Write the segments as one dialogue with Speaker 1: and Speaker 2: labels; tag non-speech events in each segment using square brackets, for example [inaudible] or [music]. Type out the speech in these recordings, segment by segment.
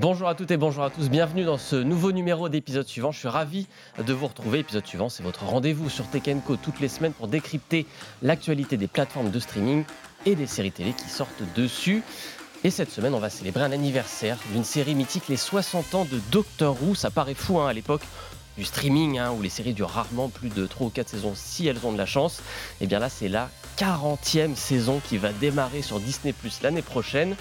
Speaker 1: Bonjour à toutes et bonjour à tous, bienvenue dans ce nouveau numéro d'épisode suivant. Je suis ravi de vous retrouver. Épisode suivant, c'est votre rendez-vous sur Tekenco toutes les semaines pour décrypter l'actualité des plateformes de streaming et des séries télé qui sortent dessus. Et cette semaine, on va célébrer un anniversaire d'une série mythique, les 60 ans de Doctor Who. Ça paraît fou hein, à l'époque du streaming, hein, où les séries durent rarement plus de 3 ou 4 saisons si elles ont de la chance. Et bien là, c'est la 40e saison qui va démarrer sur Disney Plus l'année prochaine.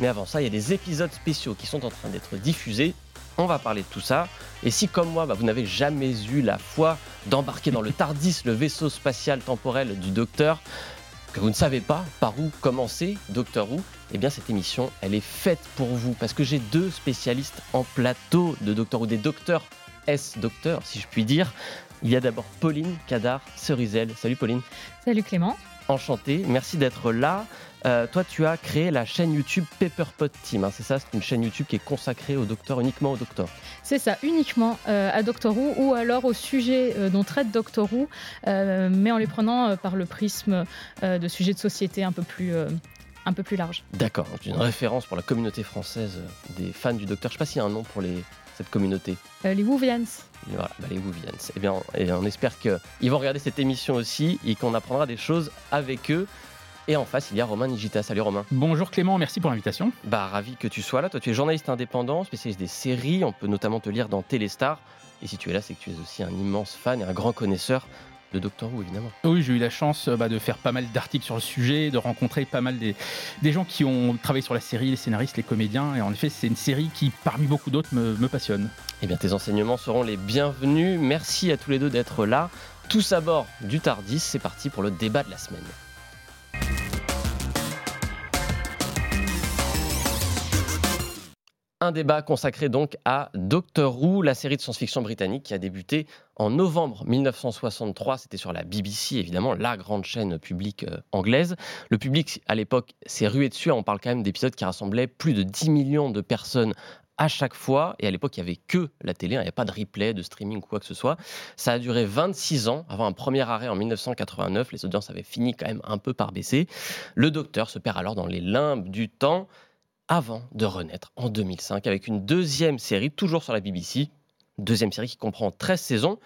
Speaker 1: Mais avant ça, il y a des épisodes spéciaux qui sont en train d'être diffusés. On va parler de tout ça. Et si, comme moi, bah, vous n'avez jamais eu la foi d'embarquer dans le [laughs] TARDIS, le vaisseau spatial temporel du Docteur, que vous ne savez pas par où commencer, Docteur Who, eh bien cette émission, elle est faite pour vous. Parce que j'ai deux spécialistes en plateau de Docteur Who, des docteurs S docteurs, si je puis dire. Il y a d'abord Pauline Cadar Cerizel. Salut Pauline.
Speaker 2: Salut Clément.
Speaker 1: Enchanté, merci d'être là. Euh, toi, tu as créé la chaîne YouTube Pepperpot Team. Hein, c'est ça, c'est une chaîne YouTube qui est consacrée au docteur, uniquement au docteur.
Speaker 2: C'est ça, uniquement euh, à Doctor Who ou alors au sujet euh, dont traite Doctor Who, mais en les prenant par le prisme de sujets de société un peu plus un peu plus large.
Speaker 1: D'accord, une référence pour la communauté française des fans du Docteur. Je ne sais pas s'il y a un nom pour les, cette communauté.
Speaker 2: les Wouvians.
Speaker 1: Voilà, bah, les Wouvians. Eh bien, et on espère qu'ils vont regarder cette émission aussi et qu'on apprendra des choses avec eux. Et en face, il y a Romain Nigita. Salut Romain.
Speaker 3: Bonjour Clément, merci pour l'invitation.
Speaker 1: Bah, ravi que tu sois là. Toi, tu es journaliste indépendant, spécialiste des séries. On peut notamment te lire dans Téléstar. Et si tu es là, c'est que tu es aussi un immense fan et un grand connaisseur de Doctor Who, évidemment.
Speaker 3: Oui, j'ai eu la chance bah, de faire pas mal d'articles sur le sujet, de rencontrer pas mal des, des, gens qui ont travaillé sur la série, les scénaristes, les comédiens. Et en effet, c'est une série qui, parmi beaucoup d'autres, me, me passionne.
Speaker 1: Eh bien, tes enseignements seront les bienvenus. Merci à tous les deux d'être là. Tous à bord du Tardis, c'est parti pour le débat de la semaine. Un débat consacré donc à Doctor Who, la série de science-fiction britannique qui a débuté en novembre 1963. C'était sur la BBC, évidemment, la grande chaîne publique euh, anglaise. Le public, à l'époque, s'est rué dessus. On parle quand même d'épisodes qui rassemblaient plus de 10 millions de personnes à chaque fois. Et à l'époque, il n'y avait que la télé, hein. il n'y avait pas de replay, de streaming ou quoi que ce soit. Ça a duré 26 ans avant un premier arrêt en 1989. Les audiences avaient fini quand même un peu par baisser. Le docteur se perd alors dans les limbes du temps avant de renaître en 2005 avec une deuxième série, toujours sur la BBC, deuxième série qui comprend 13 saisons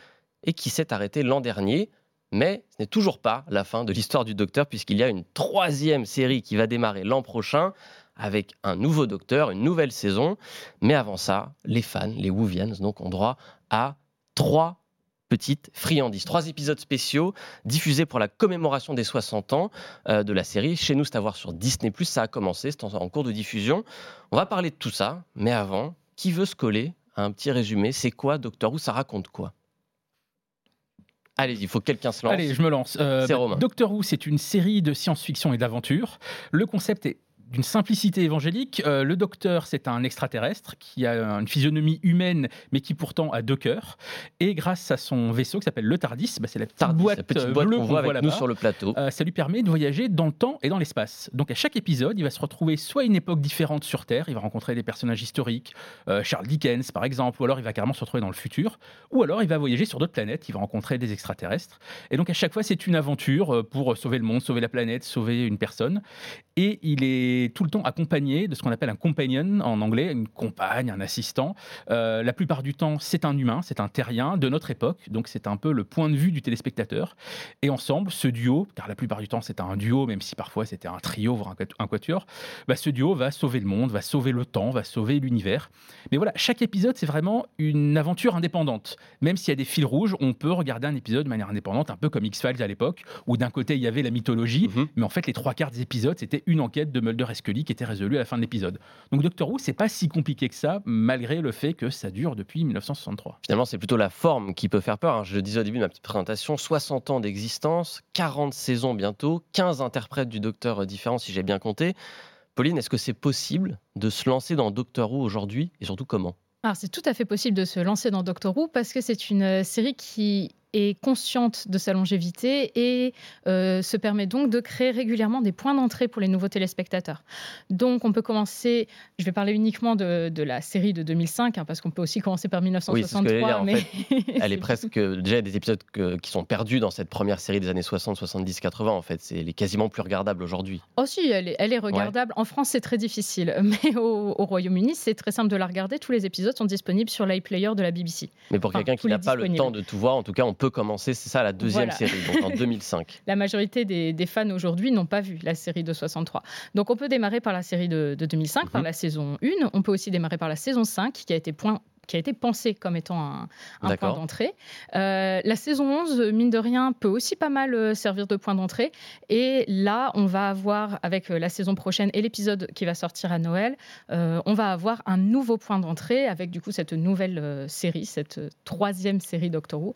Speaker 1: et qui s'est arrêtée l'an dernier. Mais ce n'est toujours pas la fin de l'histoire du Docteur puisqu'il y a une troisième série qui va démarrer l'an prochain avec un nouveau Docteur, une nouvelle saison. Mais avant ça, les fans, les Wouvians, donc, ont droit à trois petite friandise. Trois épisodes spéciaux diffusés pour la commémoration des 60 ans euh, de la série. Chez nous, c'est à voir sur Disney+, ça a commencé, c'est en, cours de diffusion. On va parler de tout ça, mais avant, qui veut se coller à un petit résumé? C'est quoi Doctor Who Ça raconte quoi? Allez, il faut que quelqu'un se lance.
Speaker 3: Allez, je me lance. Euh,
Speaker 1: c'est Romain.
Speaker 3: Doctor Who, c'est une série de science-fiction et d'aventure. Le concept est d'une simplicité évangélique. Euh, le docteur, c'est un extraterrestre qui a une physionomie humaine, mais qui pourtant a deux cœurs. Et grâce à son vaisseau qui s'appelle le TARDIS, bah, c'est la petite boîte,
Speaker 1: petite boîte
Speaker 3: bleue
Speaker 1: qu'on voit avec nous sur le plateau.
Speaker 3: Euh, ça lui permet de voyager dans le temps et dans l'espace. Donc à chaque épisode, il va se retrouver soit à une époque différente sur Terre, il va rencontrer des personnages historiques, euh, Charles Dickens par exemple, ou alors il va carrément se retrouver dans le futur, ou alors il va voyager sur d'autres planètes, il va rencontrer des extraterrestres. Et donc à chaque fois, c'est une aventure pour sauver le monde, sauver la planète, sauver une personne. Et il est tout le temps accompagné de ce qu'on appelle un companion en anglais, une compagne, un assistant. Euh, la plupart du temps, c'est un humain, c'est un terrien de notre époque, donc c'est un peu le point de vue du téléspectateur. Et ensemble, ce duo, car la plupart du temps c'est un duo, même si parfois c'était un trio, voire un quatuor, bah, ce duo va sauver le monde, va sauver le temps, va sauver l'univers. Mais voilà, chaque épisode, c'est vraiment une aventure indépendante. Même s'il y a des fils rouges, on peut regarder un épisode de manière indépendante, un peu comme X-Files à l'époque, où d'un côté il y avait la mythologie, mhm. mais en fait les trois quarts des épisodes, c'était une enquête de Mulder et Scully qui était résolue à la fin de l'épisode. Donc Doctor Who, c'est pas si compliqué que ça, malgré le fait que ça dure depuis 1963.
Speaker 1: Finalement, c'est plutôt la forme qui peut faire peur. Hein. Je le disais au début de ma petite présentation, 60 ans d'existence, 40 saisons bientôt, 15 interprètes du Docteur différents si j'ai bien compté. Pauline, est-ce que c'est possible de se lancer dans Doctor Who aujourd'hui et surtout comment?
Speaker 2: Alors c'est tout à fait possible de se lancer dans Doctor Who parce que c'est une euh, série qui est consciente de sa longévité et euh, se permet donc de créer régulièrement des points d'entrée pour les nouveaux téléspectateurs. Donc on peut commencer, je vais parler uniquement de, la série de 2005, hein, parce qu'on peut aussi commencer par 1963.
Speaker 1: mais elle est [laughs] presque déjà des épisodes qui sont perdus dans cette première série des années 60, 70, 80 en fait. C'est, elle est quasiment plus regardable aujourd'hui.
Speaker 2: Oh si, elle est, elle est regardable. En France c'est très difficile, [laughs] mais au, Royaume-Uni c'est très simple de la regarder. Tous les épisodes sont disponibles sur l'iPlayer de la BBC.
Speaker 1: Mais pour quelqu'un qui n'a pas le temps de tout voir, en tout cas on peut commencer, c'est ça la deuxième série, donc en [laughs] 2005.
Speaker 2: La majorité des, fans aujourd'hui n'ont pas vu la série de 63. Donc on peut démarrer par la série de, 2005, par mhm. la saison 1. On peut aussi démarrer par la saison 5, qui a été point qui a été pensé comme étant un, point d'entrée. Euh, la saison 11, mine de rien, peut aussi pas mal euh, servir de point d'entrée. Et là, on va avoir, avec euh, la saison prochaine et l'épisode qui va sortir à Noël, on va avoir un nouveau point d'entrée avec du coup cette nouvelle série, cette troisième série Doctor Who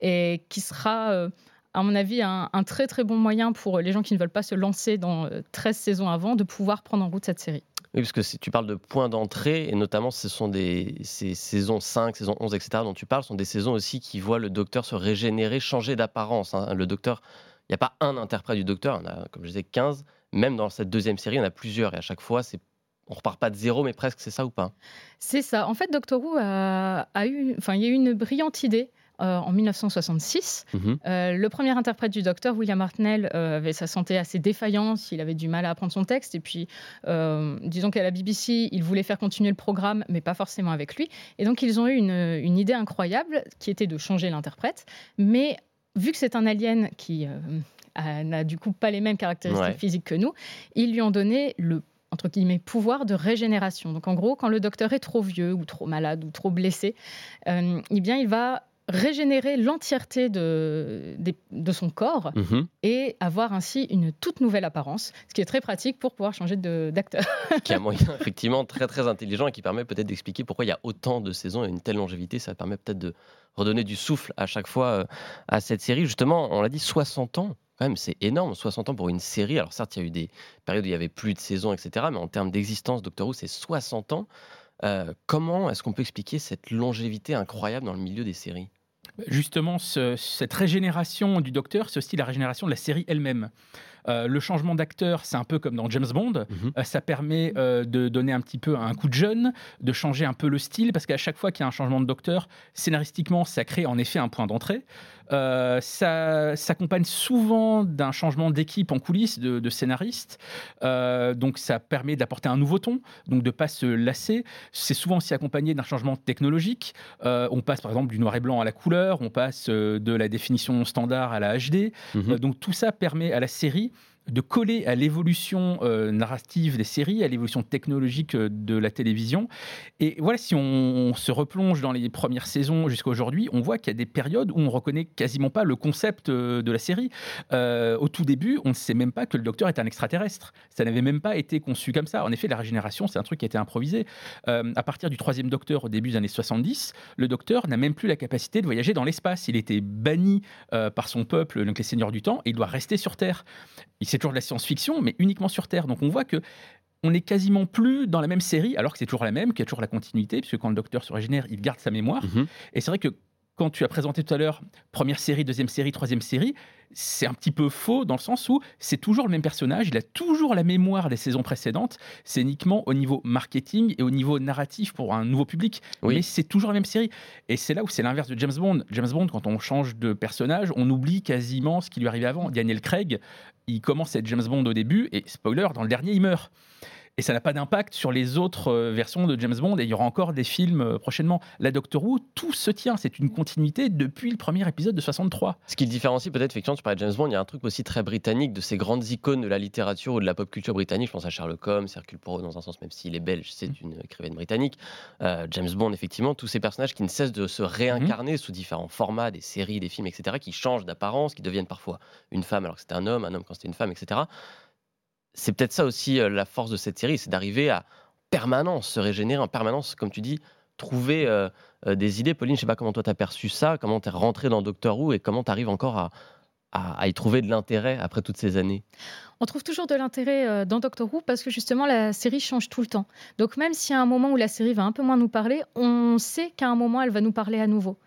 Speaker 2: et qui sera, euh, à mon avis, un, très très bon moyen pour les gens qui ne veulent pas se lancer dans 13 euh, saisons avant de pouvoir prendre en route cette série.
Speaker 1: Oui, parce que si tu parles de points d'entrée, et notamment ce sont des ces saisons 5, saison 11, etc., dont tu parles, sont des saisons aussi qui voient le docteur se régénérer, changer d'apparence. Hein. Le docteur, il n'y a pas un interprète du docteur, il y en a, comme je disais, 15. Même dans cette deuxième série, il y en a plusieurs, et à chaque fois, c'est on repart pas de zéro, mais presque, c'est ça ou pas?
Speaker 2: C'est ça. En fait, Doctor Who a, a eu, enfin, il y a eu une brillante idée euh, en 1966. Mhm. Euh, le premier interprète du docteur, William Hartnell, euh, avait sa santé assez défaillante, il avait du mal à apprendre son texte, et puis disons qu'à la BBC, il voulait faire continuer le programme, mais pas forcément avec lui. Et donc ils ont eu une, idée incroyable, qui était de changer l'interprète, mais vu que c'est un alien qui n'a du coup pas les mêmes caractéristiques physiques que nous, ils lui ont donné le entre guillemets, pouvoir de régénération. Donc en gros, quand le docteur est trop vieux ou trop malade ou trop blessé, eh bien, il va régénérer l'entièreté de, de, son corps mhm. et avoir ainsi une toute nouvelle apparence, ce qui est très pratique pour pouvoir changer d'acteur. [laughs]
Speaker 1: qui est un moyen effectivement très très intelligent et qui permet peut-être d'expliquer pourquoi il y a autant de saisons et une telle longévité. Ça permet peut-être de redonner du souffle à chaque fois euh, à cette série. Justement, on l'a dit, 60 ans. Quand même, c'est énorme, 60 ans pour une série. Alors certes, il y a eu des périodes où il y avait plus de saisons, etc. Mais en termes d'existence, Doctor Who, c'est 60 ans. Euh, comment est-ce qu'on peut expliquer cette longévité incroyable dans le milieu des séries?
Speaker 3: Justement, cette régénération du docteur, c'est aussi la régénération de la série elle-même. Euh, le changement d'acteur, c'est un peu comme dans James Bond. Mhm. Euh, ça permet euh, de donner un petit peu un coup de jeune, de changer un peu le style, parce qu'à chaque fois qu'il y a un changement de docteur, scénaristiquement, ça crée en effet un point d'entrée. ça s'accompagne souvent d'un changement d'équipe en coulisses, de, de scénaristes. donc ça permet d'apporter un nouveau ton, donc de pas se lasser. C'est souvent aussi accompagné d'un changement technologique. on passe par exemple du noir et blanc à la couleur, on passe de la définition standard à la HD. Mhm. donc tout ça permet à la série de coller à l'évolution euh, narrative des séries, à l'évolution technologique euh, de la télévision. Et voilà, si on, se replonge dans les premières saisons jusqu'à aujourd'hui, on voit qu'il y a des périodes où on reconnaît quasiment pas le concept euh, de la série. au tout début, on ne sait même pas que le Docteur est un extraterrestre. Ça n'avait même pas été conçu comme ça. En effet, la régénération, c'est un truc qui a été improvisé. à partir du troisième Docteur, au début des années 70, le Docteur n'a même plus la capacité de voyager dans l'espace. Il était banni par son peuple, donc les Seigneurs du Temps, et il doit rester sur Terre c'est toujours de la science-fiction, mais uniquement sur Terre. Donc on voit que on n'est quasiment plus dans la même série, alors que c'est toujours la même, qu'il y a toujours la continuité, puisque quand le docteur se régénère, il garde sa mémoire. Mhm. Et c'est vrai que quand tu as présenté tout à l'heure première série, deuxième série, troisième série, c'est un petit peu faux dans le sens où c'est toujours le même personnage, il a toujours la mémoire des saisons précédentes, c'est uniquement au niveau marketing et au niveau narratif pour un nouveau public, mais c'est toujours la même série. Et c'est là où c'est l'inverse de James Bond. James Bond, quand on change de personnage, on oublie quasiment ce qui lui arrivait avant. Daniel Craig, il commence à être James Bond au début, et spoiler, dans le dernier, il meurt et ça n'a pas d'impact sur les autres euh, versions de James Bond. Et il y aura encore des films euh, prochainement. La Doctor Who, tout se tient. C'est une continuité depuis le premier épisode de 63.
Speaker 1: Ce qui différencie peut-être, effectivement, tu parlais de James Bond, il y a un truc aussi très britannique de ces grandes icônes de la littérature ou de la pop culture britannique. Je pense à Sherlock Holmes, Hercule Poirot dans un sens, même s'il est belge, c'est mm. une écrivaine britannique. Euh, James Bond, effectivement, tous ces personnages qui ne cessent de se réincarner mm-hmm. sous différents formats, des séries, des films, etc., qui changent d'apparence, qui deviennent parfois une femme alors que c'était un homme, un homme quand c'était une femme, etc c'est peut-être ça aussi euh, la force de cette série, c'est d'arriver à permanence se régénérer, en permanence, comme tu dis, trouver euh, euh, des idées. Pauline, je sais pas comment toi t'as perçu ça, comment t'es rentré dans Doctor Who et comment t'arrives encore à, à, y trouver de l'intérêt après toutes ces années?
Speaker 2: On trouve toujours de l'intérêt dans Doctor Who parce que justement la série change tout le temps. Donc même y a un moment où la série va un peu moins nous parler, on sait qu'à un moment elle va nous parler à nouveau.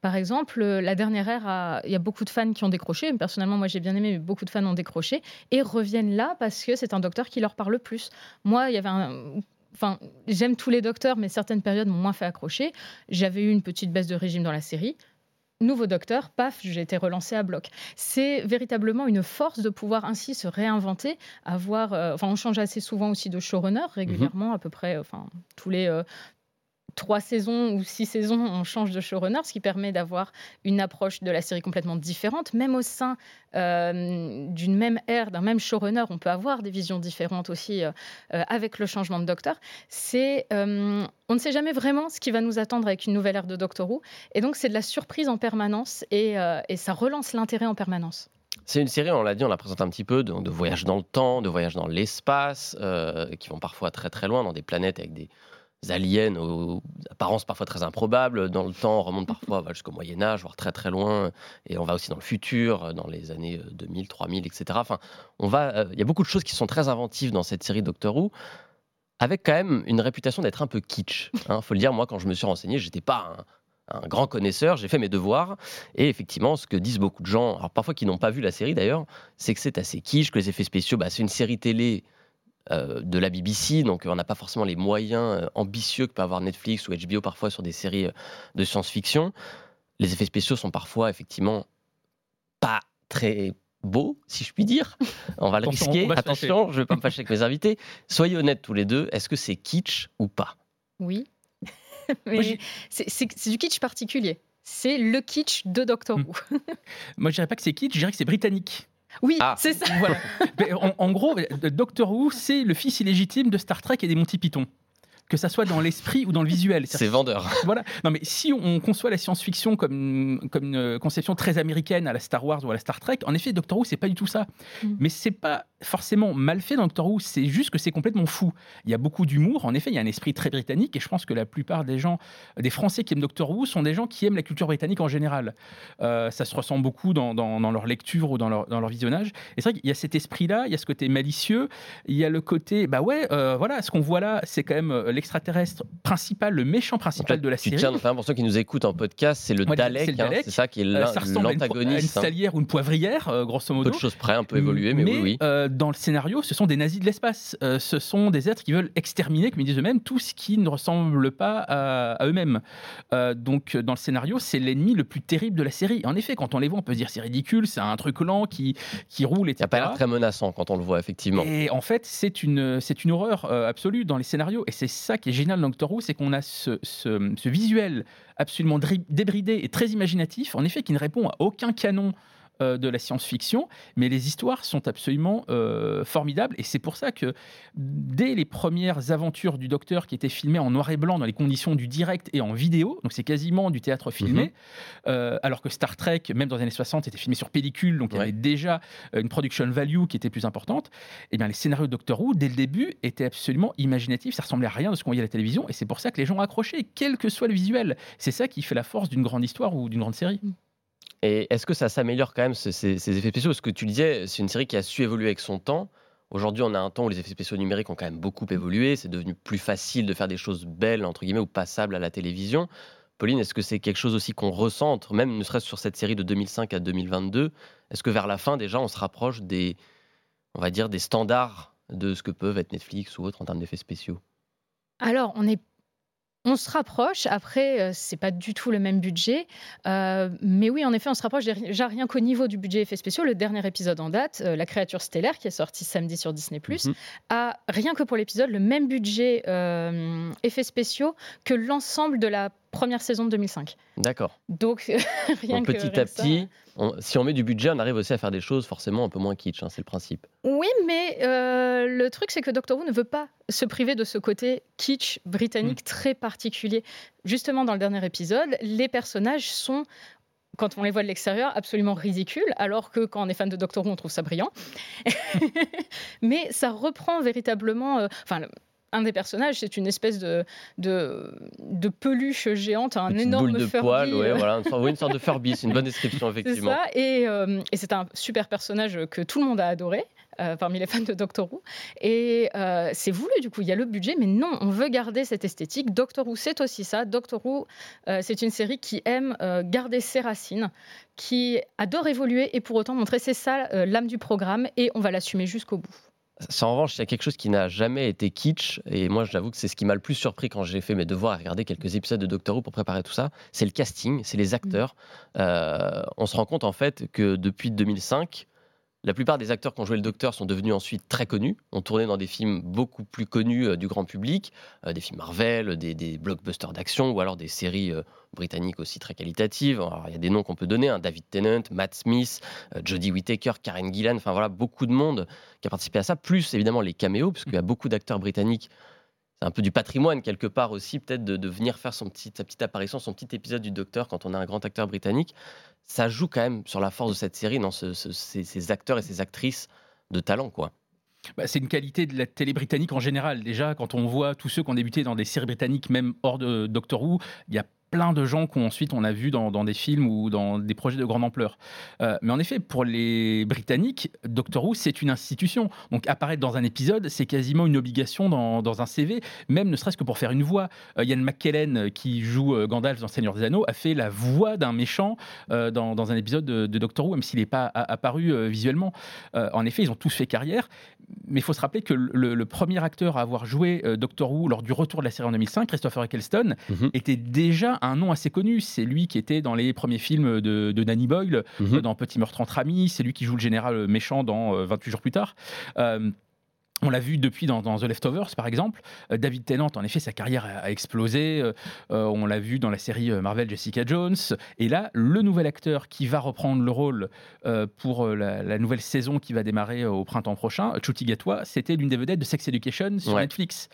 Speaker 2: Par exemple, la dernière ère, il y a beaucoup de fans qui ont décroché. Personnellement, moi j'ai bien aimé, mais beaucoup de fans ont décroché et reviennent là parce que c'est un docteur qui leur parle plus. Moi, il y avait un enfin, j'aime tous les docteurs, mais certaines périodes m'ont moins fait accrocher. J'avais eu une petite baisse de régime dans la série. Nouveau docteur, paf, j'ai été relancé à bloc. C'est véritablement une force de pouvoir ainsi se réinventer, avoir. Euh, enfin, on change assez souvent aussi de showrunner régulièrement, à peu près, enfin, tous les euh, trois saisons ou six saisons, on change de showrunner, ce qui permet d'avoir une approche de la série complètement différente. Même au sein euh, d'une même ère, d'un même showrunner, on peut avoir des visions différentes aussi euh, euh, avec le changement de docteur. C'est, on ne sait jamais vraiment ce qui va nous attendre avec une nouvelle ère de Doctor Who, et donc c'est de la surprise en permanence et, ça relance l'intérêt en permanence.
Speaker 1: C'est une série, on l'a dit, on la présente un petit peu, de, de voyages dans le temps, de voyages dans l'espace, qui vont parfois très très loin, dans des planètes avec des, aliens aux apparences parfois très improbables. Dans le temps, on remonte parfois jusqu'au Moyen Âge, voire très très loin. Et on va aussi dans le futur, dans les années 2000, 3000, etc. Enfin. Euh, il y a beaucoup de choses qui sont très inventives dans cette série Doctor Who, avec quand même une réputation d'être un peu kitsch. Il hein. faut le dire. Moi, quand je me suis renseigné, j'étais pas un, grand connaisseur, j'ai fait mes devoirs. Et effectivement, ce que disent beaucoup de gens, alors parfois qui n'ont pas vu la série d'ailleurs, c'est que c'est assez kitsch, que les effets spéciaux, bah, c'est une série télé euh, de la BBC, donc on n'a pas forcément les moyens euh, ambitieux que peut avoir Netflix ou HBO parfois sur des séries euh, de science-fiction. Les effets spéciaux sont parfois effectivement pas très beaux, si je puis dire. On va le risquer. Attention, je ne vais pas me fâcher avec mes invités. Soyez honnêtes tous les deux, est-ce que c'est kitsch ou pas?
Speaker 2: Oui. [laughs] Mais c'est du kitsch particulier. C'est le kitsch de Doctor hmm. Who. [laughs]
Speaker 3: Moi, je dirais pas que c'est kitsch, je dirais que c'est britannique.
Speaker 2: Oui, ah. c'est ça. [laughs]
Speaker 3: en, gros, Doctor Who, c'est le fils illégitime de Star Trek et des Monty Python que ça soit dans l'esprit ou dans le visuel.
Speaker 1: C'est vendeur. [laughs]
Speaker 3: Voilà. Non, mais si on conçoit la science-fiction comme, comme une conception très américaine à la Star Wars ou à la Star Trek, en effet, Doctor Who, c'est pas du tout ça. Mm. Mais c'est pas forcément mal fait dans Doctor Who, c'est juste que c'est complètement fou. Il y a beaucoup d'humour, en effet, il y a un esprit très britannique, et je pense que la plupart des gens, des Français qui aiment Doctor Who, sont des gens qui aiment la culture britannique en général. Euh, ça se ressent beaucoup dans, dans, leur lecture ou dans leur, dans leur visionnage. Et c'est vrai qu'il y a cet esprit-là, il y a ce côté malicieux, il y a le côté, bah ouais, euh, voilà, ce qu'on voit là, c'est quand même euh, l'extraterrestre principal, le méchant principal de la série.
Speaker 1: Tiens, pour ceux qui nous écoutent en podcast, c'est le, Dalek, hein, c'est ça qui est l'antagoniste.
Speaker 3: Une, une, salière ou une poivrière, grosso modo.
Speaker 1: Peu de choses près, un peu évolué, mais, oui, oui
Speaker 3: dans le scénario, ce sont des nazis de l'espace. Euh, ce sont des êtres qui veulent exterminer, comme ils disent eux-mêmes, tout ce qui ne ressemble pas à, eux-mêmes. Euh, donc, dans le scénario, c'est l'ennemi le plus terrible de la série. En effet, quand on les voit, on peut se dire c'est ridicule, c'est un truc lent qui, qui roule, etc.
Speaker 1: Il n'y a pas l'air très menaçant quand on le voit, effectivement.
Speaker 3: Et en fait, c'est une, c'est une horreur euh, absolue dans les scénarios. Et c'est ça qui est génial dans Doctor Who, c'est qu'on a ce, ce, ce visuel absolument débridé et très imaginatif, en effet, qui ne répond à aucun canon euh, de la science-fiction, mais les histoires sont absolument euh, formidables. Et c'est pour ça que dès les premières aventures du Docteur qui étaient filmées en noir et blanc dans les conditions du direct et en vidéo, donc c'est quasiment du théâtre filmé, mhm. euh, alors que Star Trek, même dans les années 60, était filmé sur pellicule, donc il y avait déjà une production value qui était plus importante. Et eh bien les scénarios de Doctor Who, dès le début, étaient absolument imaginatifs, ça ressemblait à rien de ce qu'on voyait à la télévision, et c'est pour ça que les gens accrochaient, quel que soit le visuel. C'est ça qui fait la force d'une grande histoire ou d'une grande série. Mm.
Speaker 1: Et est-ce que ça s'améliore quand même, ces, effets spéciaux? Parce que tu disais, c'est une série qui a su évoluer avec son temps. Aujourd'hui, on a un temps où les effets spéciaux numériques ont quand même beaucoup évolué. C'est devenu plus facile de faire des choses belles, entre guillemets, ou passables à la télévision. Pauline, est-ce que c'est quelque chose aussi qu'on ressent, même ne serait-ce sur cette série de 2005 à 2022 Est-ce que vers la fin, déjà, on se rapproche des, on va dire, des standards de ce que peuvent être Netflix ou autres en termes d'effets spéciaux?
Speaker 2: Alors, on est on se rapproche. Après, euh, c'est pas du tout le même budget, euh, mais oui, en effet, on se rapproche. Déjà rien qu'au niveau du budget effets spéciaux, le dernier épisode en date, euh, La créature stellaire, qui est sorti samedi sur Disney+, mhm. a rien que pour l'épisode le même budget effets spéciaux que l'ensemble de la première saison de 2005.
Speaker 1: D'accord.
Speaker 2: Donc, [laughs]
Speaker 1: rien que petit à petit, si on met du budget, on arrive aussi à faire des choses forcément un peu moins kitsch, hein, c'est le principe.
Speaker 2: Oui, mais euh, le truc, c'est que Doctor Who ne veut pas se priver de ce côté kitsch britannique mm. très particulier. Justement, dans le dernier épisode, les personnages sont quand on les voit de l'extérieur, absolument ridicules, alors que quand on est fan de Doctor Who, on trouve ça brillant. [laughs] Mais ça reprend véritablement. Euh, un des personnages, c'est une espèce de, de, de, peluche géante, un énorme
Speaker 1: boule de
Speaker 2: Furby.
Speaker 1: poil, ouais, voilà, une sorte de [laughs] Furby, c'est une bonne description, effectivement.
Speaker 2: C'est ça, et, euh, et c'est un super personnage que tout le monde a adoré. parmi les fans de Doctor Who. Et c'est voulu, du coup, il y a le budget, mais non, on veut garder cette esthétique. Doctor Who, c'est aussi ça. Doctor Who, c'est une série qui aime garder ses racines, qui adore évoluer et pour autant montrer c'est ça l'âme du programme et on va l'assumer jusqu'au bout.
Speaker 1: En revanche, il y a quelque chose qui n'a jamais été kitsch, et moi j'avoue que c'est ce qui m'a le plus surpris quand j'ai fait mes devoirs et regardé quelques épisodes de Doctor Who pour préparer tout ça, c'est le casting, c'est les acteurs. Euh, on se rend compte en fait que depuis 2005, la plupart des acteurs qui ont joué le Docteur sont devenus ensuite très connus, ont tourné dans des films beaucoup plus connus euh, du grand public, euh, des films Marvel, des, blockbusters d'action ou alors des séries euh, britanniques aussi très qualitatives. il y a des noms qu'on peut donner, hein, David Tennant, Matt Smith, Jodie Whittaker, Karen Gillan, enfin voilà, beaucoup de monde qui a participé à ça, plus évidemment les caméos, parce qu'il y a beaucoup d'acteurs britanniques c'est un peu du patrimoine quelque part aussi, peut-être de, venir faire sa petite apparition, son petit épisode du Docteur quand on a un grand acteur britannique. Ça joue quand même sur la force de cette série, dans ces, acteurs et ces actrices de talent, quoi.
Speaker 3: Bah, c'est une qualité de la télé britannique en général. Déjà, quand on voit tous ceux qui ont débuté dans des séries britanniques, même hors de Doctor Who, il y a plein de gens qu'ensuite on a vu dans, des films ou dans des projets de grande ampleur. Euh, mais en effet, pour les Britanniques, Doctor Who, c'est une institution. Donc apparaître dans un épisode, c'est quasiment une obligation dans, un CV, même ne serait-ce que pour faire une voix. Euh, Ian McKellen, euh, qui joue Gandalf dans Seigneur des Anneaux, a fait la voix d'un méchant dans, un épisode de, Doctor Who, même s'il n'est pas apparu visuellement. en effet, ils ont tous fait carrière, mais il faut se rappeler que le, premier acteur à avoir joué Doctor Who lors du retour de la série en 2005, Christopher Eccleston, mhm. était déjà un nom assez connu. C'est lui qui était dans les premiers films de, Danny Boyle, mhm. dans Petit meurtre entre amis. C'est lui qui joue le général méchant dans 28 euh, jours plus tard. Euh, on l'a vu depuis dans, The Leftovers, par exemple. Euh, David Tennant, en effet, sa carrière a, explosé. on l'a vu dans la série Marvel Jessica Jones. Et là, le nouvel acteur qui va reprendre le rôle pour la, nouvelle saison qui va démarrer au printemps prochain, Chuti Gatwa, c'était l'une des vedettes de Sex Education sur Netflix.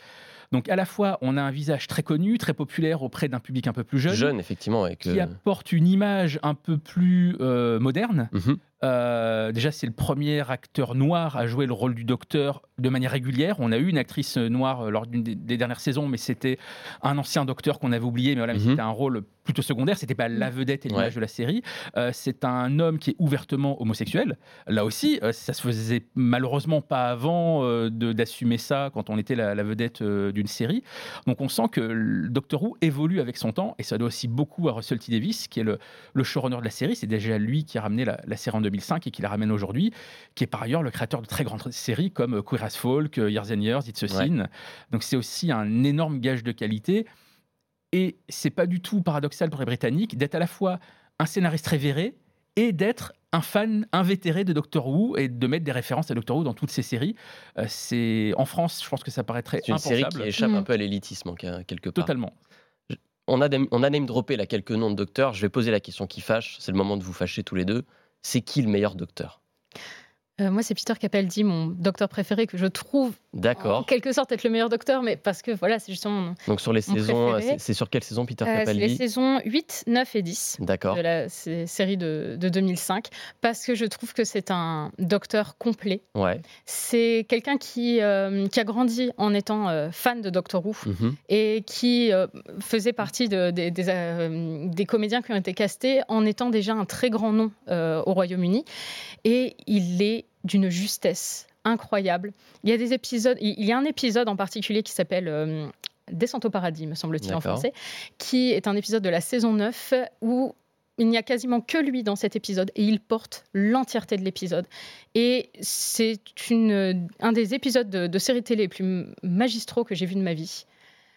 Speaker 3: Donc à la fois, on a un visage très connu, très populaire auprès d'un public un peu plus jeune.
Speaker 1: Jeune, effectivement.
Speaker 3: Qui apporte une image un peu plus euh, moderne. Mhm. Euh, déjà, c'est le premier acteur noir à jouer le rôle du docteur de manière régulière. On a eu une actrice noire euh, lors d'une des dernières saisons, mais c'était un ancien docteur qu'on avait oublié, mais voilà, mhm. c'était un rôle plutôt secondaire. C'était pas la vedette et l'image de la série. Euh, c'est un homme qui est ouvertement homosexuel. Là aussi, ça se faisait malheureusement pas avant d'assumer ça quand on était la, vedette d'une série. Donc on sent que le Doctor Who évolue avec son temps, et ça doit aussi beaucoup à Russell T Davis, qui est le, showrunner de la série. C'est déjà lui qui a ramené la, la série en 2005 et qui la ramène aujourd'hui, qui est par ailleurs le créateur de très grandes séries comme Queer as Folk, Years and Years, It's a Sin. Donc c'est aussi un énorme gage de qualité. Et c'est pas du tout paradoxal pour les Britanniques d'être à la fois un scénariste révéré et d'être un fan invétéré de Doctor Who et de mettre des références à Doctor Who dans toutes ses séries. Euh, c'est en France, je pense que ça paraîtrait
Speaker 1: C'est une série qui échappe un mm. peu à l'élitisme quelque part.
Speaker 3: Totalement.
Speaker 1: On a, on a name droppé là quelques noms de docteurs. Je vais poser la question qui fâche. C'est le moment de vous fâcher tous les deux c'est qui le meilleur docteur?
Speaker 2: Euh, moi, c'est Peter Capaldi, mon docteur préféré, que je trouve
Speaker 1: D'accord.
Speaker 2: En quelque sorte être le meilleur docteur, mais parce que voilà, c'est justement
Speaker 1: Donc sur les saisons, c'est sur quelle saison Peter euh, Capaldi
Speaker 2: Les saisons 8, 9 et 10
Speaker 1: D'accord.
Speaker 2: de la série de, 2005, parce que je trouve que c'est un docteur complet.
Speaker 1: Ouais.
Speaker 2: C'est quelqu'un qui, euh, qui a grandi en étant euh, fan de Doctor Who mhm. et qui faisait partie de, des, des, comédiens qui ont été castés en étant déjà un très grand nom au Royaume-Uni. Et il est d'une justesse incroyable. Il y a des épisodes, il y a un épisode en particulier qui s'appelle euh, Descente au paradis, me semble-t-il en français, qui est un épisode de la saison 9 où il n'y a quasiment que lui dans cet épisode et il porte l'entièreté de l'épisode. Et c'est un des épisodes de, série télé les plus magistraux que j'ai vu de ma vie.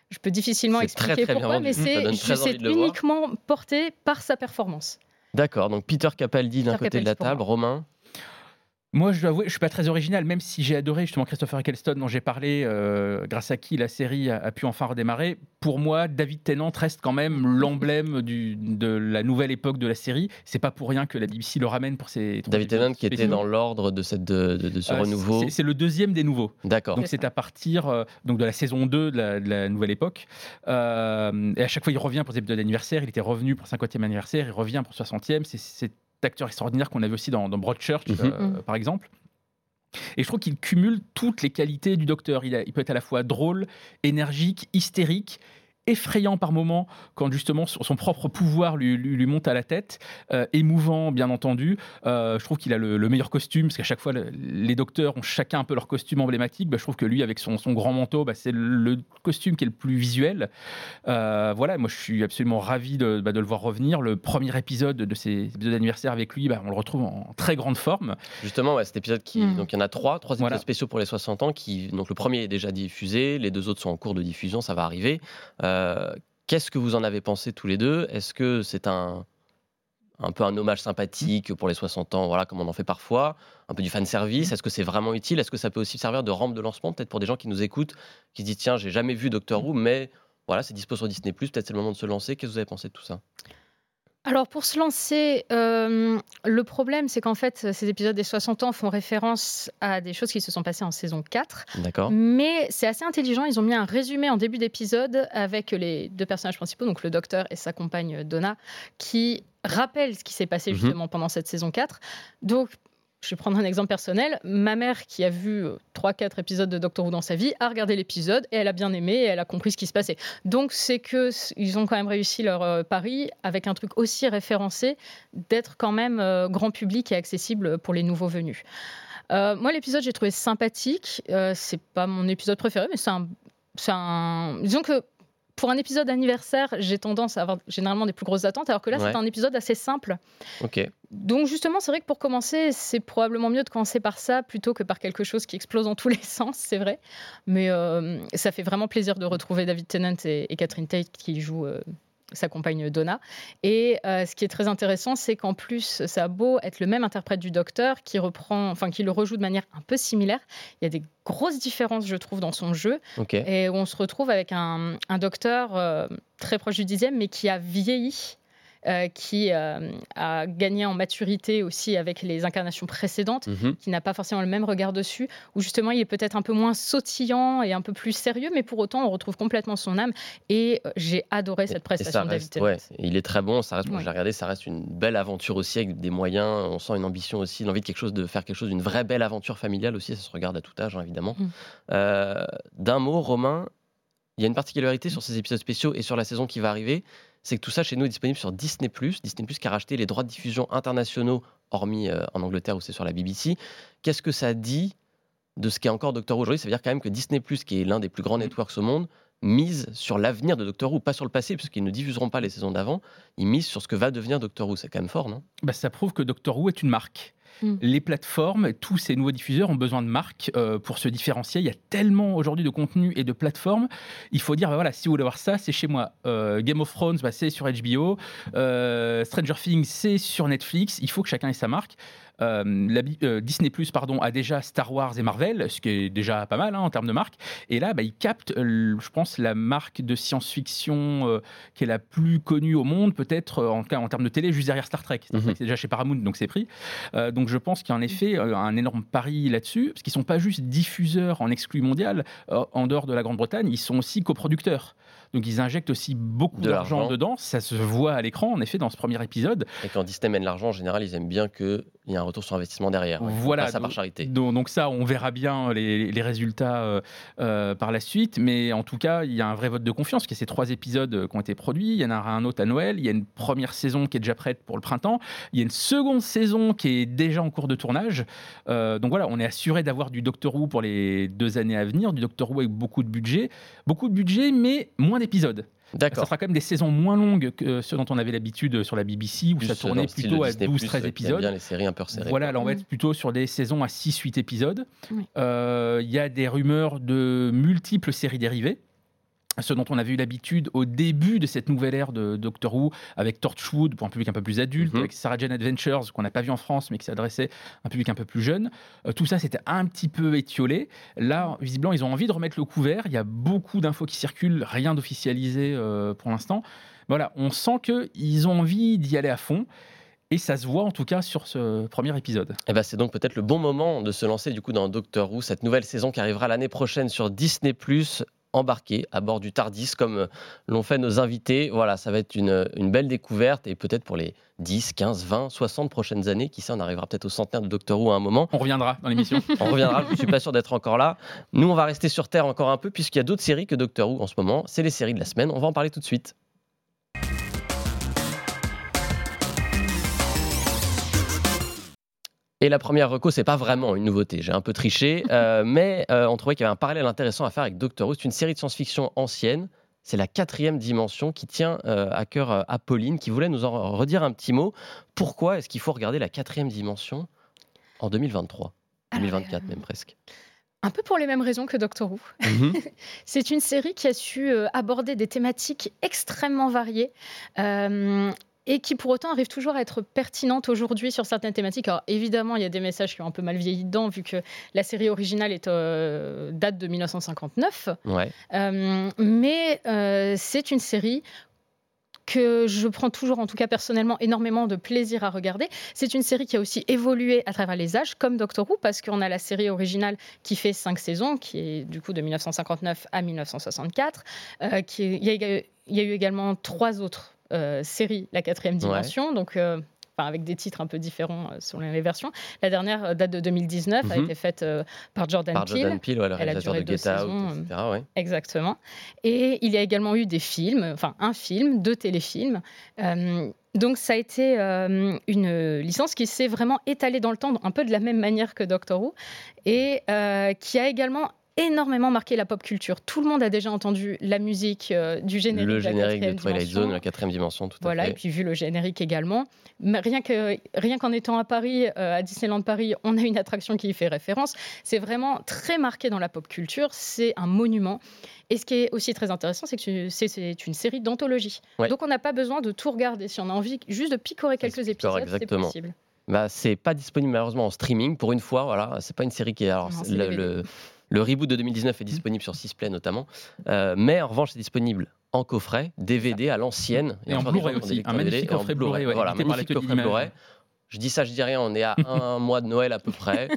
Speaker 2: Je peux difficilement expliquer pourquoi, mais c'est uniquement porté par sa performance.
Speaker 1: D'accord, donc Peter Capaldi d'un côté de la table, Romain
Speaker 3: moi, je dois avouer, je suis pas très original, même si j'ai adoré justement Christopher Eccleston dont j'ai parlé, euh, grâce à qui la série a, pu enfin redémarrer. Pour moi, David Tennant reste quand même [laughs] l'emblème de la nouvelle époque de la série. C'est pas pour rien que la BBC le ramène pour ses.
Speaker 1: David Tennant qui était dans l'ordre de, cette, de, ce euh, renouveau.
Speaker 3: C'est le deuxième des nouveaux.
Speaker 1: D'accord.
Speaker 3: Donc c'est à partir euh, donc de la saison 2 de la, nouvelle époque. et à chaque fois, il revient pour ses épisodes d'anniversaire. Il était revenu pour 50e anniversaire, il revient pour 60e. C'est d'acteurs extraordinaires qu'on avait aussi dans, Broadchurch, mhm. euh, mhm. par exemple. Et je trouve qu'il cumule toutes les qualités du docteur. Il, il, peut être à la fois drôle, énergique, hystérique, effrayant par moments quand justement son propre pouvoir lui, lui, monte à la tête, euh, émouvant bien entendu. Euh, je trouve qu'il a le, meilleur costume parce qu'à chaque fois les docteurs ont chacun un peu leur costume emblématique. Bah, je trouve que lui avec son, son grand manteau, bah, c'est le, costume qui est le plus visuel. Euh, voilà, moi je suis absolument ravi de, bah, de, le voir revenir. Le premier épisode de ces épisodes d'anniversaire avec lui, on le retrouve en très grande forme.
Speaker 1: Justement, cet épisode qui, hmm. donc il y en a trois, trois épisodes spéciaux pour les 60 ans. Qui, donc le premier est déjà diffusé, les deux autres sont en cours de diffusion, ça va arriver. Euh, qu'est-ce que vous en avez pensé tous les deux? Est-ce que c'est un, un peu un hommage sympathique pour les 60 ans, voilà, comme on en fait parfois, un peu du fan service? Est-ce que c'est vraiment utile? Est-ce que ça peut aussi servir de rampe de lancement, peut-être pour des gens qui nous écoutent, qui se disent tiens, j'ai jamais vu Doctor Who, mais voilà, c'est dispo sur Disney+, peut-être c'est le moment de se lancer. Qu'est-ce que vous avez pensé de tout ça?
Speaker 2: Alors pour se lancer, euh, le problème c'est qu'en fait ces épisodes des 60 ans font référence à des choses qui se sont passées en saison 4.
Speaker 1: D'accord.
Speaker 2: Mais c'est assez intelligent, ils ont mis un résumé en début d'épisode avec les deux personnages principaux, donc le docteur et sa compagne Donna, qui rappellent ce qui s'est passé mhm. justement pendant cette saison 4. Donc je vais prendre un exemple personnel. Ma mère, qui a vu 3-4 euh, épisodes de Doctor Who dans sa vie, a regardé l'épisode et elle a bien aimé et elle a compris ce qui se passait. Donc, c'est que ils ont quand même réussi leur euh, pari avec un truc aussi référencé, d'être quand même euh, grand public et accessible pour les nouveaux venus. moi, l'épisode, j'ai trouvé sympathique. c'est pas mon épisode préféré, mais c'est un, un. Disons que pour un épisode anniversaire, j'ai tendance à avoir généralement des plus grosses attentes, alors que là, c'est un épisode assez simple.
Speaker 1: Ok.
Speaker 2: Donc justement, c'est vrai que pour commencer, c'est probablement mieux de commencer par ça plutôt que par quelque chose qui explose en tous [laughs] les sens, c'est vrai. Mais euh, ça fait vraiment plaisir de retrouver David Tennant et, Catherine Tate qui jouent euh, sa compagne Donna. Et euh, ce qui est très intéressant, c'est qu'en plus, ça a beau être le même interprète du docteur qui reprend, enfin qui le rejoue de manière un peu similaire. Il y a des grosses différences, je trouve, dans son jeu. Et on se retrouve avec un, docteur euh, très proche du dixième, mais qui a vieilli qui euh, a gagné en maturité aussi avec les incarnations précédentes, mhm. qui n'a pas forcément le même regard dessus, où justement il est peut-être un peu moins sautillant et un peu plus sérieux, mais pour autant on retrouve complètement son âme. Et euh, j'ai adoré cette prestation de David
Speaker 1: ouais, Il est très bon, ça reste, ouais. j'ai regardé, ça reste une belle aventure aussi avec des moyens, on sent une ambition aussi, l'envie de quelque chose, de faire quelque chose, d'une vraie belle aventure familiale aussi, ça se regarde à tout âge hein, évidemment. Mm. D'un mot, Romain, il y a une particularité sur ces épisodes spéciaux et sur la saison qui va arriver, c'est que tout ça chez nous est disponible sur Disney+. Disney+, qui a racheté les droits de diffusion internationaux, hormis euh, en Angleterre où c'est sur la BBC. Qu'est-ce que ça dit de ce qu'est encore Doctor Who aujourd'hui? Ça veut dire quand même que Disney+, qui est l'un des plus grands networks au monde, mise sur l'avenir de Doctor Who, pas sur le passé, puisqu'ils ne diffuseront pas les saisons d'avant. Ils misent sur ce que va devenir Doctor Who. C'est quand même fort, non?
Speaker 3: Bah, Ça prouve que Doctor Who est une marque. Mm. Les plateformes, tous ces nouveaux diffuseurs ont besoin de marques euh, pour se différencier. Il y a tellement aujourd'hui de contenu et de plateformes. Il faut dire, bah voilà, si vous voulez voir ça, c'est chez moi. Euh, Game of Thrones, bah, c'est sur HBO. Euh, Stranger Things, c'est sur Netflix. Il faut que chacun ait sa marque. Euh, la, euh, Disney Plus pardon a déjà Star Wars et Marvel, ce qui est déjà pas mal hein, en termes de marque. Et là, bah, ils captent, euh, je pense, la marque de science-fiction qui est la plus connue au monde, peut-être en, en termes de télé, juste derrière Star Trek. Mhm. C'est déjà chez Paramount, donc c'est pris. donc je pense qu'il y a en effet un énorme pari là-dessus, parce qu'ils sont pas juste diffuseurs en exclu mondial en dehors de la Grande-Bretagne, ils sont aussi coproducteurs. Donc ils injectent aussi beaucoup d'argent dedans. Ça se voit à l'écran, en effet, dans ce premier épisode.
Speaker 1: Et quand Disney mène l'argent, en général, ils aiment bien qu'il y ait un retour sur investissement derrière.
Speaker 3: Voilà.
Speaker 1: Ça par charité.
Speaker 3: Donc, ça, on verra bien les, résultats euh, euh, par la suite. Mais en tout cas, il y a un vrai vote de confiance, parce y a ces trois épisodes euh, qui ont été produits. Il y en aura un autre à Noël. Il y a une première saison qui est déjà prête pour le printemps. Il y a une seconde saison qui est déjà en cours de tournage. donc voilà, on est assuré d'avoir du Doctor Who pour les deux années à venir, du Doctor Who avec beaucoup de budget. Beaucoup de budget, mais moins d'épisodes.
Speaker 1: D'accord.
Speaker 3: Ça sera quand même des saisons moins longues que ceux dont on avait l'habitude sur la BBC, où ça tournait plutôt à 12-13 épisodes.
Speaker 1: bien les séries un peu resserrées.
Speaker 3: Voilà, là on va être plutôt sur des saisons à 6-8 épisodes. Euh, il y a des rumeurs de multiples séries dérivées ce dont on avait eu l'habitude au début de cette nouvelle ère de Doctor Who, avec Torchwood pour un public un peu plus adulte, mhm. avec Sarah Jane Adventures qu'on n'a pas vu en France mais qui s'adressait à un public un peu plus jeune. Euh, tout ça c'était un petit peu étiolé. Là, visiblement, ils ont envie de remettre le couvert. Il y a beaucoup d'infos qui circulent, rien d'officialisé euh, pour l'instant. Voilà, on sent qu'ils ont envie d'y aller à fond. Et ça se voit en tout cas sur ce premier épisode. Et
Speaker 1: eh ben c'est donc peut-être le bon moment de se lancer du coup dans Doctor Who, cette nouvelle saison qui arrivera l'année prochaine sur Disney+. Embarquer à bord du Tardis comme euh, l'ont fait nos invités. Voilà, ça va être une, belle découverte et peut-être pour les 10, 15, 20, 60 prochaines années, qui sait, on arrivera peut-être au centenaire de Doctor Who à un moment.
Speaker 3: On reviendra dans l'émission. [laughs]
Speaker 1: on reviendra, je ne suis pas sûr d'être encore là. Nous, on va rester sur Terre encore un peu puisqu'il y a d'autres séries que Doctor Who en ce moment. C'est les séries de la semaine, on va en parler tout de suite. Et la première reco, c'est pas vraiment une nouveauté, j'ai un peu triché, [laughs] euh, mais euh, on trouvait qu'il y avait un parallèle intéressant à faire avec Doctor Who. C'est une série de science-fiction ancienne. C'est la quatrième dimension qui tient euh, à cœur à Pauline, qui voulait nous en redire un petit mot. Pourquoi est-ce qu'il faut regarder la quatrième dimension en 2023 2024 même presque
Speaker 2: un peu pour les mêmes raisons que Doctor Who. Mhm. [laughs] c'est une série qui a su aborder des thématiques extrêmement variées et qui pour autant arrive toujours à être pertinente aujourd'hui sur certaines thématiques. Alors évidemment, il y a des messages qui ont un peu mal vieilli dedans, vu que la série originale est, euh, date de 1959. Euh, mais euh, c'est une série que je prends toujours, en tout cas personnellement, énormément de plaisir à regarder. C'est une série qui a aussi évolué à travers les âges, comme Doctor Who, parce qu'on a la série originale qui fait cinq saisons, qui est du coup de 1959 à 1964. qui il y a eu également trois autres euh, série La quatrième dimension. Donc, euh, avec des titres un peu différents euh, selon les versions. La dernière date de 2019, a mhm. été faite par Jordan
Speaker 1: par
Speaker 2: Peele.
Speaker 1: Jordan Peele, le réalisateur de Get Out, etc.
Speaker 2: Exactement. Et il y a également eu des films, enfin un film, deux téléfilms. donc ça a été une licence qui s'est vraiment étalée dans le temps, un peu de la même manière que Doctor Who, et qui a également énormément marqué la pop culture. Tout le monde a déjà entendu la musique euh, du générique.
Speaker 1: Le générique de, Twilight Zone, la quatrième dimension, tout
Speaker 2: voilà,
Speaker 1: à fait.
Speaker 2: et puis vu le générique également. Mais rien qu'en rien qu'en étant à Paris, euh, à Disneyland Paris, on a une attraction qui y fait référence. C'est vraiment très marqué dans la pop culture. C'est un monument. Et ce qui est aussi très intéressant, c'est que c'est une série d'anthologie. Donc on n'a pas besoin de tout regarder. Si on a envie juste de picorer quelques épisodes, c'est possible.
Speaker 1: Bah, c'est pas disponible malheureusement en streaming pour une fois. Voilà, c'est pas une série qui est. Alors, le, le reboot de 2019 est mmh. disponible sur Sisplay notamment, euh, mais en revanche, c'est disponible en coffret, DVD à l'ancienne.
Speaker 3: Et, en Blu-ray aussi, un magnifique coffret Blu-ray.
Speaker 1: Voilà, magnifique coffret Blu-ray. Je dis ça, je dis rien, on est à [laughs] un mois de Noël à peu près.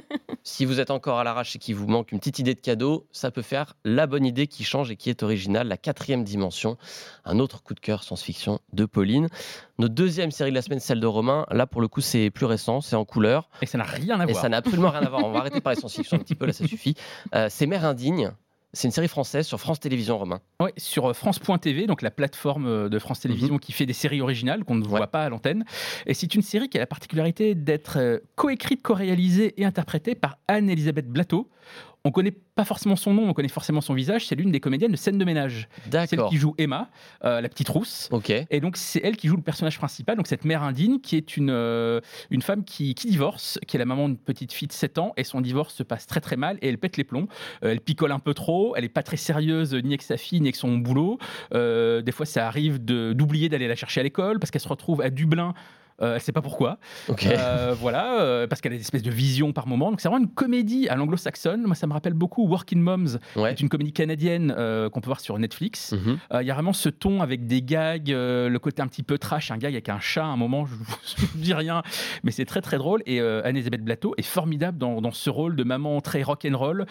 Speaker 1: si vous êtes encore à l'arrache et qu'il vous manque une petite idée de cadeau, ça peut faire la bonne idée qui change et qui est originale, la quatrième dimension, un autre coup de cœur science-fiction de Pauline. Notre deuxième série de la semaine, celle de Romain, là pour le coup c'est plus récent, c'est en couleur.
Speaker 3: Et ça n'a rien à voir.
Speaker 1: Et ça n'a absolument rien à voir, on va arrêter de parler science-fiction un petit peu, là ça suffit. Euh, c'est Mère Indigne, c'est une série française sur France Télévisions, Romain.
Speaker 3: Oui, sur euh, France.tv, donc la plateforme euh, de France Télévisions mhm. qui fait des séries originales qu'on ne voit pas à l'antenne. Et c'est une série qui a la particularité d'être euh, coécrite, co-réalisée et interprétée par Anne-Elisabeth Blateau. On connaît pas forcément son nom, on connaît forcément son visage. C'est l'une des comédiennes de scène de ménage. Celle qui joue Emma, euh, la petite rousse. Et donc, c'est elle qui joue le personnage principal, donc cette mère indigne, qui est une, euh, une femme qui, qui, divorce, qui est la maman d'une petite fille de 7 ans, et son divorce se passe très très mal, et elle pète les plombs. Euh, elle picole un peu trop, elle est pas très sérieuse ni avec sa fille, ni avec son boulot. des fois, ça arrive d'oublier d'aller la chercher à l'école, parce qu'elle se retrouve à Dublin euh, elle ne sait pas pourquoi. Euh, voilà, euh, parce qu'elle a des espèces de visions par moment. Donc c'est vraiment une comédie à l'anglo-saxonne. Moi, ça me rappelle beaucoup Working Moms, qui est une comédie canadienne qu'on peut voir sur Netflix. Mhm. Il y a vraiment ce ton avec des gags, le côté un petit peu trash, un gag avec un chat à un moment, je ne [laughs] dis rien, mais c'est très très drôle. Et Anne-Elisabeth Blateau est formidable dans, dans, ce rôle de maman très rock'n'roll,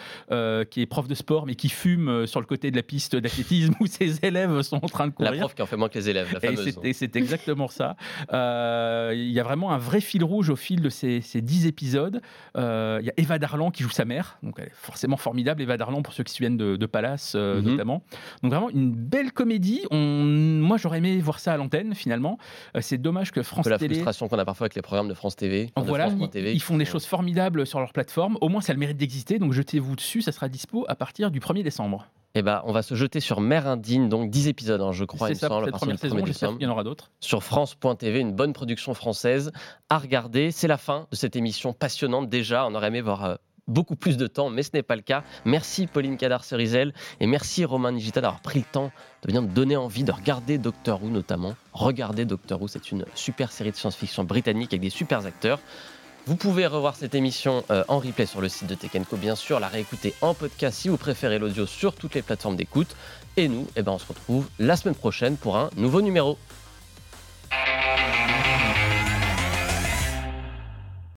Speaker 3: qui est prof de sport, mais qui fume sur le côté de la piste d'athlétisme [laughs] où ses élèves sont en train de courir.
Speaker 1: La prof qui en fait moins que les élèves, la fameuse.
Speaker 3: Et c'est exactement ça. Euh, il y a vraiment un vrai fil rouge au fil de ces, dix épisodes. Euh, il y a Eva Darlan qui joue sa mère, donc elle est forcément formidable, Eva Darlan pour ceux qui se souviennent de, Palace euh, mhm. notamment. Donc vraiment une belle comédie. On... Moi j'aurais aimé voir ça à l'antenne finalement. c'est dommage que France
Speaker 1: Télé... la frustration qu'on a parfois avec les programmes de France TV.
Speaker 3: Voilà, ils, font des choses formidables sur leur plateforme. Au moins ça a le mérite d'exister, donc jetez-vous dessus, ça sera dispo à partir du 1er décembre.
Speaker 1: Eh ben, on va se jeter sur Mère Indigne, donc 10 épisodes, hein, je crois.
Speaker 3: C'est ça, pour cette première saison, j'espère qu'il y en aura d'autres.
Speaker 1: Sur France.tv, une bonne production française à regarder. C'est la fin de cette émission passionnante déjà. On aurait aimé voir euh, beaucoup plus de temps, mais ce n'est pas le cas. Merci Pauline Cadar-Cerizel et merci Romain Nigita d'avoir pris le temps de venir me donner envie de regarder Doctor Who notamment. Regardez Doctor Who, c'est une super série de science-fiction britannique avec des super acteurs. Vous pouvez revoir cette émission euh, en replay sur le site de Tekenco, bien sûr, la réécouter en podcast si vous préférez l'audio sur toutes les plateformes d'écoute. Et nous, eh ben, on se retrouve la semaine prochaine pour un nouveau numéro.